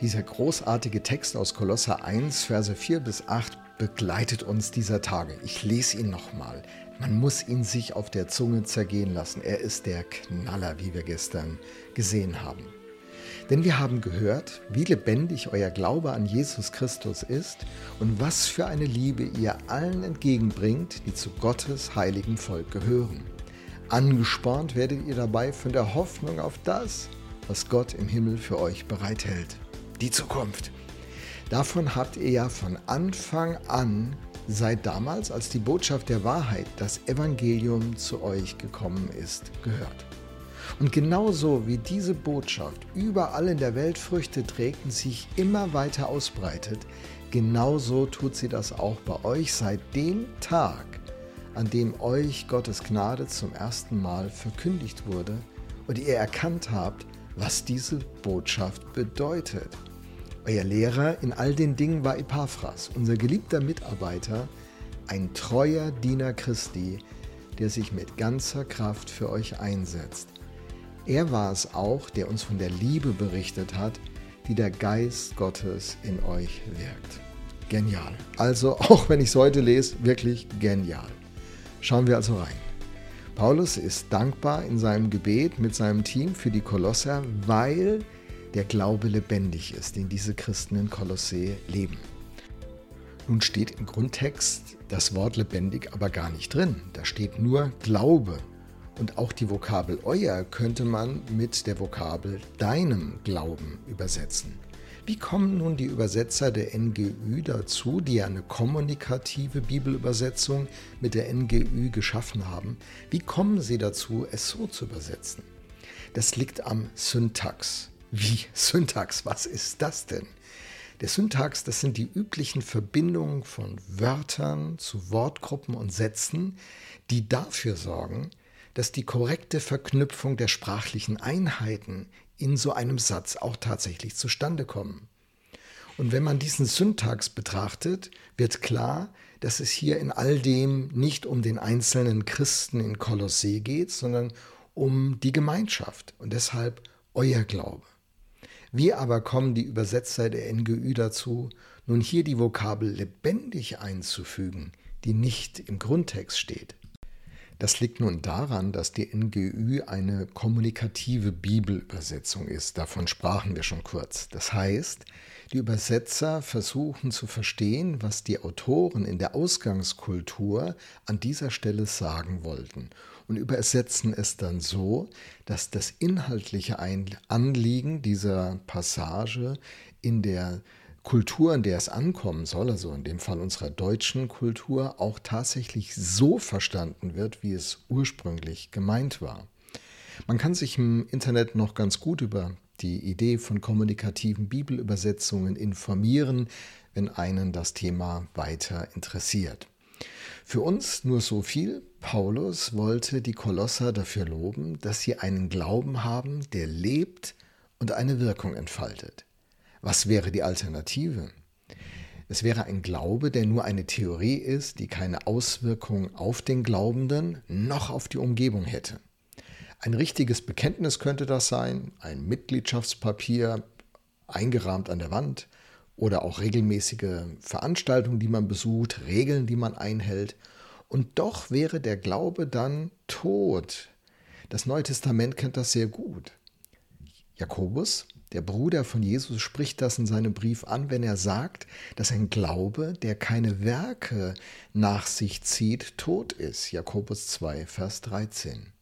Dieser großartige Text aus Kolosser 1, Verse 4 bis 8 begleitet uns dieser Tage. Ich lese ihn nochmal. Man muss ihn sich auf der Zunge zergehen lassen. Er ist der Knaller, wie wir gestern gesehen haben. Denn wir haben gehört, wie lebendig euer Glaube an Jesus Christus ist und was für eine Liebe ihr allen entgegenbringt, die zu Gottes heiligen Volk gehören. Angespornt werdet ihr dabei von der Hoffnung auf das, was Gott im Himmel für euch bereithält die Zukunft. Davon habt ihr ja von Anfang an, seit damals, als die Botschaft der Wahrheit, das Evangelium zu euch gekommen ist, gehört. Und genauso wie diese Botschaft überall in der Welt Früchte trägt und sich immer weiter ausbreitet, genauso tut sie das auch bei euch seit dem Tag, an dem euch Gottes Gnade zum ersten Mal verkündigt wurde und ihr erkannt habt, was diese Botschaft bedeutet. Euer Lehrer in all den Dingen war Epaphras, unser geliebter Mitarbeiter, ein treuer Diener Christi, der sich mit ganzer Kraft für euch einsetzt. Er war es auch, der uns von der Liebe berichtet hat, die der Geist Gottes in euch wirkt. Genial. Also, auch wenn ich es heute lese, wirklich genial. Schauen wir also rein. Paulus ist dankbar in seinem Gebet mit seinem Team für die Kolosser, weil der Glaube lebendig ist, den diese Christen in Kolossee leben. Nun steht im Grundtext das Wort lebendig aber gar nicht drin. Da steht nur Glaube. Und auch die Vokabel euer könnte man mit der Vokabel deinem Glauben übersetzen. Wie kommen nun die Übersetzer der NGÜ dazu, die eine kommunikative Bibelübersetzung mit der NGÜ geschaffen haben? Wie kommen sie dazu, es so zu übersetzen? Das liegt am Syntax. Wie Syntax, was ist das denn? Der Syntax, das sind die üblichen Verbindungen von Wörtern zu Wortgruppen und Sätzen, die dafür sorgen, dass die korrekte Verknüpfung der sprachlichen Einheiten in so einem Satz auch tatsächlich zustande kommen. Und wenn man diesen Syntax betrachtet, wird klar, dass es hier in all dem nicht um den einzelnen Christen in Kolossee geht, sondern um die Gemeinschaft und deshalb euer Glaube. Wie aber kommen die Übersetzer der NGÜ dazu, nun hier die Vokabel lebendig einzufügen, die nicht im Grundtext steht? Das liegt nun daran, dass die NGÜ eine kommunikative Bibelübersetzung ist. Davon sprachen wir schon kurz. Das heißt, die Übersetzer versuchen zu verstehen, was die Autoren in der Ausgangskultur an dieser Stelle sagen wollten und übersetzen es dann so, dass das inhaltliche Anliegen dieser Passage in der Kultur, in der es ankommen soll, also in dem Fall unserer deutschen Kultur, auch tatsächlich so verstanden wird, wie es ursprünglich gemeint war. Man kann sich im Internet noch ganz gut über die Idee von kommunikativen Bibelübersetzungen informieren, wenn einen das Thema weiter interessiert. Für uns nur so viel. Paulus wollte die Kolosser dafür loben, dass sie einen Glauben haben, der lebt und eine Wirkung entfaltet. Was wäre die Alternative? Es wäre ein Glaube, der nur eine Theorie ist, die keine Auswirkung auf den Glaubenden noch auf die Umgebung hätte. Ein richtiges Bekenntnis könnte das sein, ein Mitgliedschaftspapier eingerahmt an der Wand oder auch regelmäßige Veranstaltungen, die man besucht, Regeln, die man einhält. Und doch wäre der Glaube dann tot. Das Neue Testament kennt das sehr gut. Jakobus, der Bruder von Jesus, spricht das in seinem Brief an, wenn er sagt, dass ein Glaube, der keine Werke nach sich zieht, tot ist. Jakobus 2, Vers 13.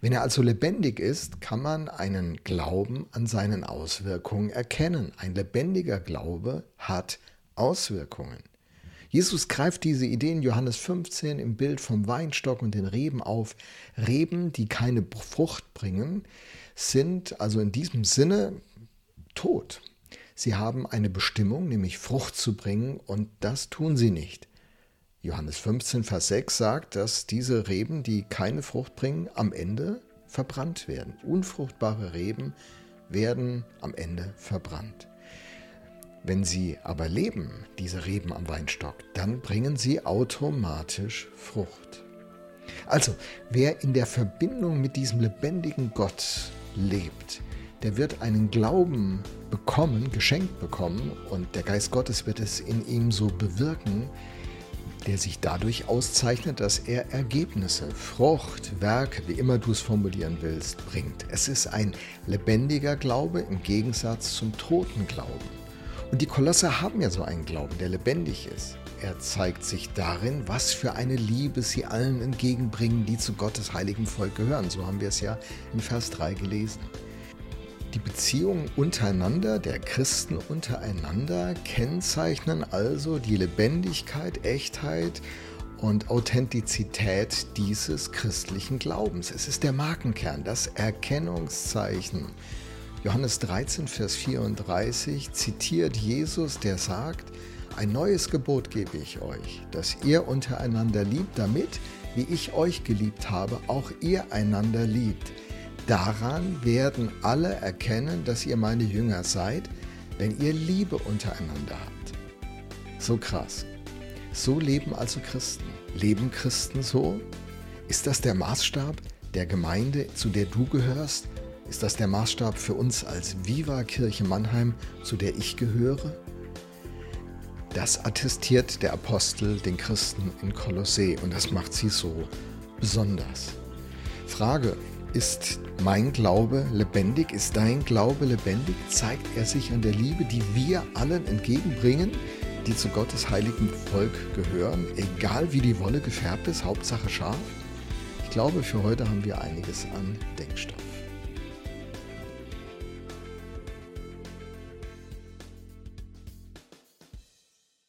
Wenn er also lebendig ist, kann man einen Glauben an seinen Auswirkungen erkennen. Ein lebendiger Glaube hat Auswirkungen. Jesus greift diese Idee in Johannes 15 im Bild vom Weinstock und den Reben auf. Reben, die keine Frucht bringen, sind also in diesem Sinne tot. Sie haben eine Bestimmung, nämlich Frucht zu bringen, und das tun sie nicht. Johannes 15, Vers 6 sagt, dass diese Reben, die keine Frucht bringen, am Ende verbrannt werden. Unfruchtbare Reben werden am Ende verbrannt. Wenn sie aber leben, diese Reben am Weinstock, dann bringen sie automatisch Frucht. Also, wer in der Verbindung mit diesem lebendigen Gott lebt, der wird einen Glauben bekommen, geschenkt bekommen und der Geist Gottes wird es in ihm so bewirken, der sich dadurch auszeichnet, dass er Ergebnisse, Frucht, Werk, wie immer du es formulieren willst, bringt. Es ist ein lebendiger Glaube im Gegensatz zum toten Glauben. Und die Kolosse haben ja so einen Glauben, der lebendig ist. Er zeigt sich darin, was für eine Liebe sie allen entgegenbringen, die zu Gottes heiligem Volk gehören. So haben wir es ja in Vers 3 gelesen. Die Beziehungen untereinander, der Christen untereinander, kennzeichnen also die Lebendigkeit, Echtheit und Authentizität dieses christlichen Glaubens. Es ist der Markenkern, das Erkennungszeichen. Johannes 13, Vers 34 zitiert Jesus, der sagt, ein neues Gebot gebe ich euch, dass ihr untereinander liebt, damit, wie ich euch geliebt habe, auch ihr einander liebt. Daran werden alle erkennen, dass ihr meine Jünger seid, wenn ihr Liebe untereinander habt. So krass. So leben also Christen. Leben Christen so? Ist das der Maßstab der Gemeinde, zu der du gehörst? Ist das der Maßstab für uns als Viva Kirche Mannheim, zu der ich gehöre? Das attestiert der Apostel den Christen in Kolossee und das macht sie so besonders. Frage, ist mein Glaube lebendig? Ist dein Glaube lebendig? Zeigt er sich an der Liebe, die wir allen entgegenbringen, die zu Gottes heiligem Volk gehören, egal wie die Wolle gefärbt ist, Hauptsache scharf? Ich glaube, für heute haben wir einiges an Denkstoff.